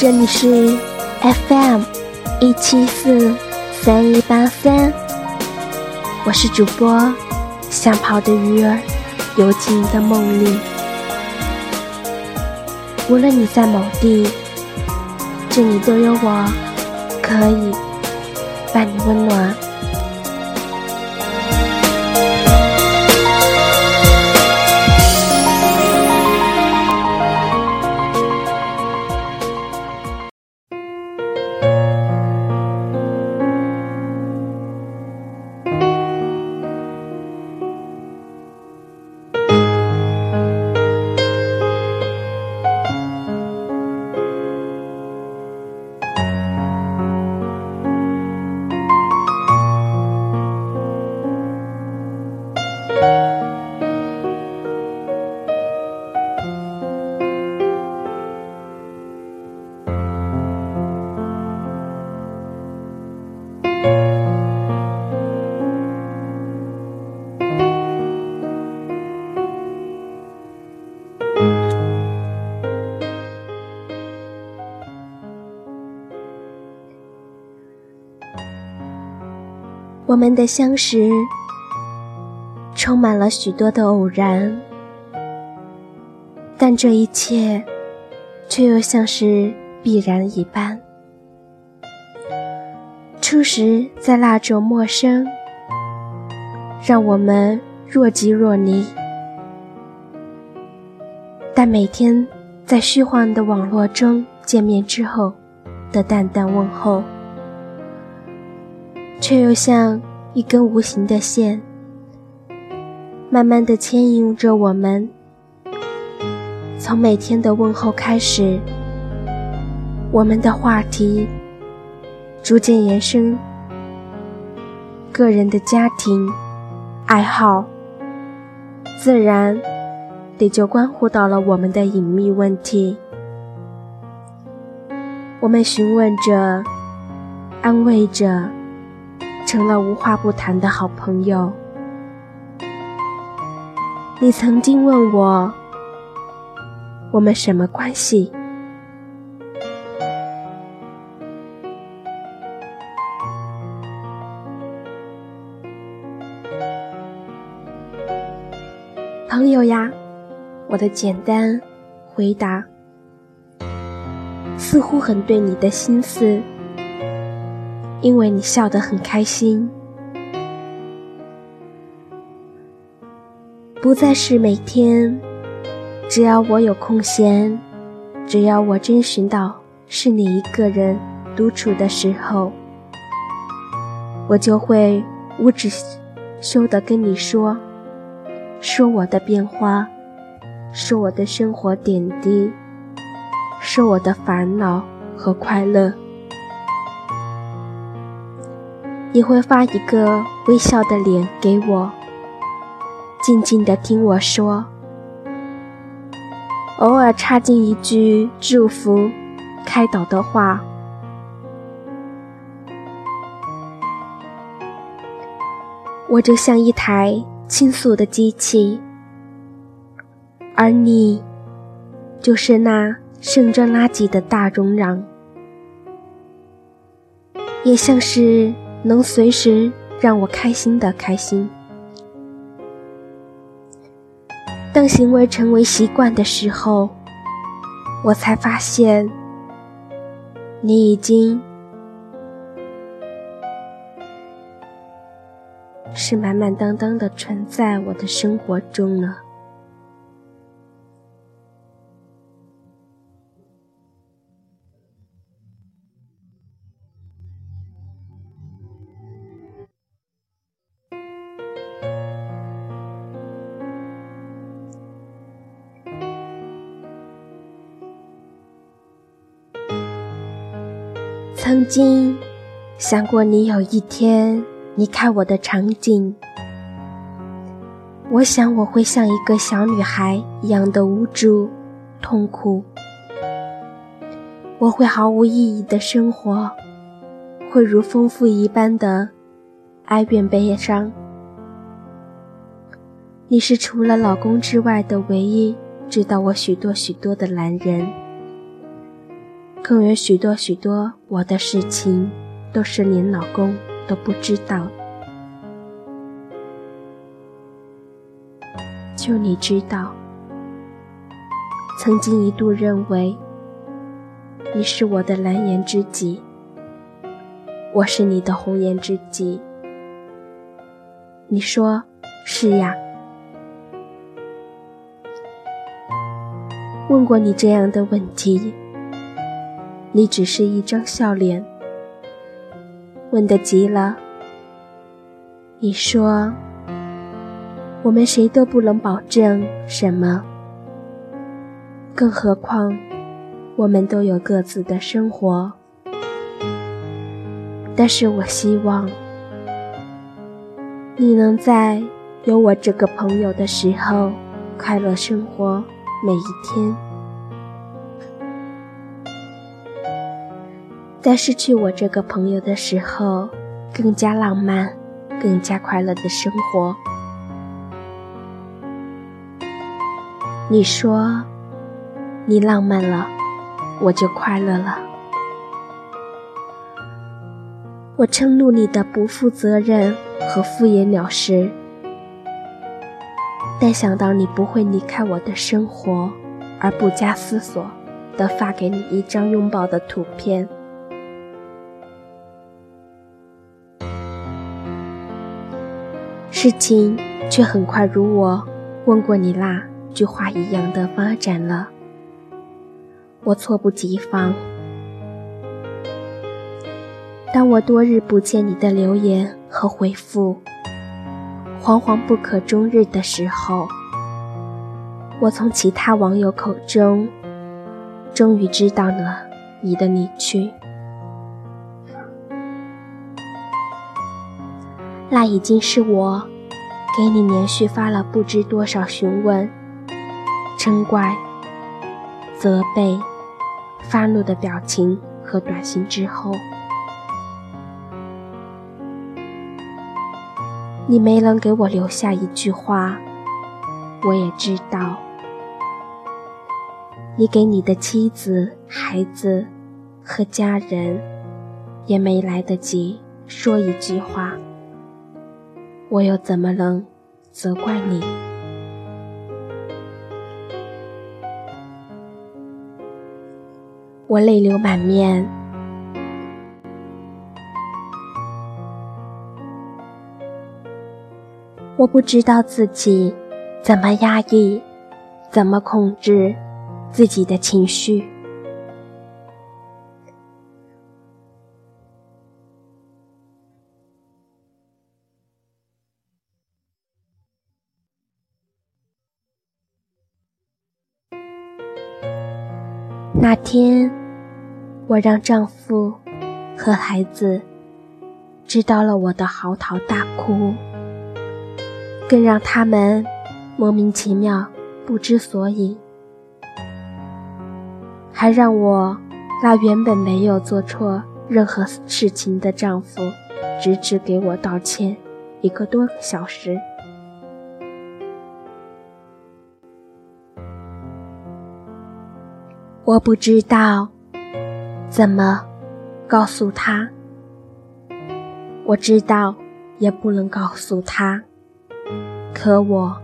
这里是 FM 一七四三一八三，我是主播想跑的鱼儿，游进你的梦里。无论你在某地，这里都有我，可以伴你温暖。我们的相识充满了许多的偶然，但这一切却又像是必然一般。初识在那种陌生，让我们若即若离；但每天在虚幻的网络中见面之后的淡淡问候。却又像一根无形的线，慢慢的牵引着我们。从每天的问候开始，我们的话题逐渐延伸，个人的家庭、爱好，自然也就关乎到了我们的隐秘问题。我们询问着，安慰着。成了无话不谈的好朋友。你曾经问我，我们什么关系？朋友呀，我的简单回答，似乎很对你的心思。因为你笑得很开心，不再是每天，只要我有空闲，只要我真寻到是你一个人独处的时候，我就会无止休的跟你说，说我的变化，说我的生活点滴，说我的烦恼和快乐。你会发一个微笑的脸给我，静静的听我说，偶尔插进一句祝福、开导的话。我就像一台倾诉的机器，而你，就是那盛装垃圾的大容量，也像是。能随时让我开心的开心。当行为成为习惯的时候，我才发现，你已经是满满当当的存在我的生活中了。经想过，你有一天离开我的场景，我想我会像一个小女孩一样的无助、痛苦，我会毫无意义的生活，会如丰富一般的哀怨悲伤。你是除了老公之外的唯一知道我许多许多的男人，更有许多许多我的事情，都是连老公都不知道。就你知道，曾经一度认为你是我的蓝颜知己，我是你的红颜知己。你说是呀？问过你这样的问题，你只是一张笑脸。问得急了，你说。我们谁都不能保证什么，更何况我们都有各自的生活。但是我希望你能在有我这个朋友的时候快乐生活每一天，在失去我这个朋友的时候，更加浪漫、更加快乐的生活。你说，你浪漫了，我就快乐了。我嗔怒你的不负责任和敷衍了事，但想到你不会离开我的生活，而不加思索的发给你一张拥抱的图片，事情却很快如我问过你那。句话一样的发展了，我猝不及防。当我多日不见你的留言和回复，惶惶不可终日的时候，我从其他网友口中，终于知道了你的离去。那已经是我给你连续发了不知多少询问。嗔怪、责备、发怒的表情和短信之后，你没能给我留下一句话。我也知道，你给你的妻子、孩子和家人也没来得及说一句话。我又怎么能责怪你？我泪流满面，我不知道自己怎么压抑，怎么控制自己的情绪。那天。我让丈夫和孩子知道了我的嚎啕大哭，更让他们莫名其妙不知所以，还让我那原本没有做错任何事情的丈夫，直直给我道歉一个多小时。我不知道。怎么告诉他？我知道，也不能告诉他。可我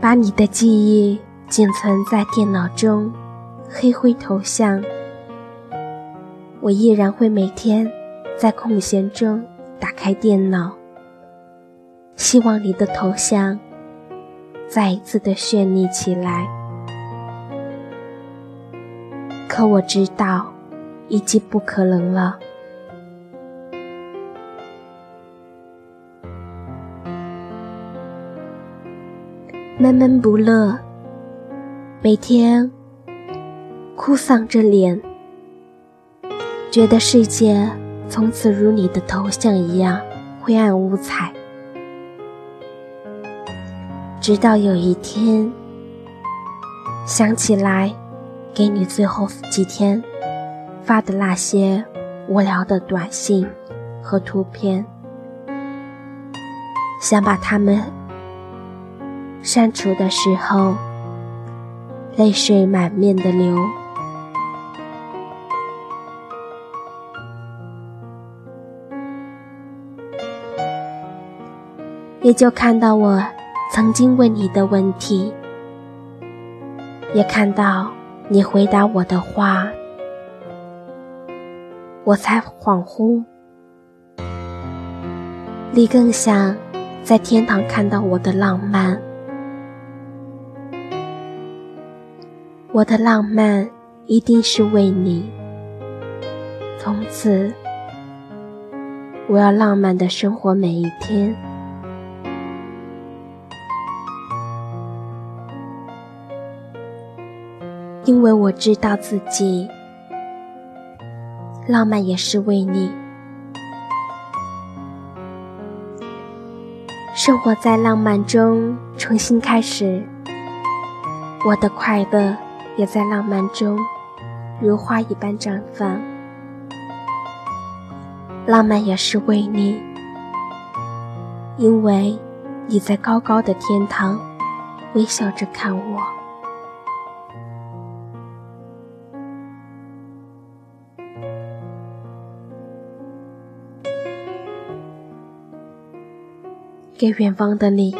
把你的记忆仅存在电脑中，黑灰头像。我依然会每天在空闲中打开电脑，希望你的头像。再一次的绚丽起来，可我知道，已经不可能了。闷闷不乐，每天哭丧着脸，觉得世界从此如你的头像一样灰暗无彩。直到有一天，想起来给你最后几天发的那些无聊的短信和图片，想把它们删除的时候，泪水满面的流，也就看到我曾经问你的问题，也看到你回答我的话，我才恍惚，你更想在天堂看到我的浪漫。我的浪漫一定是为你。从此，我要浪漫的生活每一天，因为我知道自己浪漫也是为你。生活在浪漫中，重新开始，我的快乐。也在浪漫中，如花一般绽放。浪漫也是为你，因为你在高高的天堂，微笑着看我。给远方的你。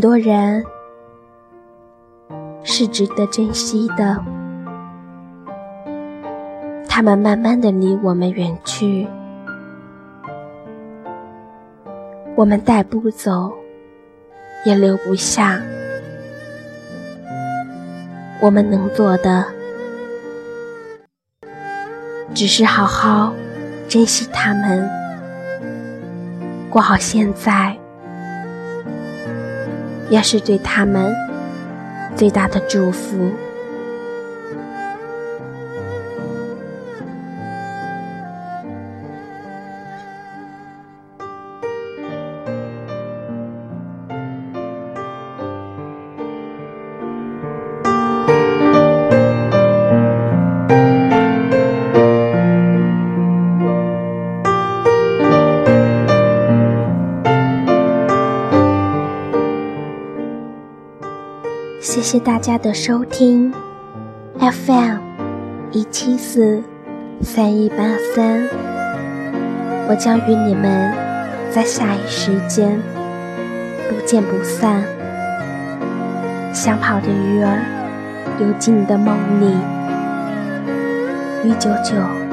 很多人是值得珍惜的，他们慢慢的离我们远去，我们带不走，也留不下。我们能做的，只是好好珍惜他们，过好现在。也是对他们最大的祝福。谢大家的收听，FM 一七四三一八三，我将与你们在下一时间不见不散。想跑的鱼儿游进你的梦里，鱼九九。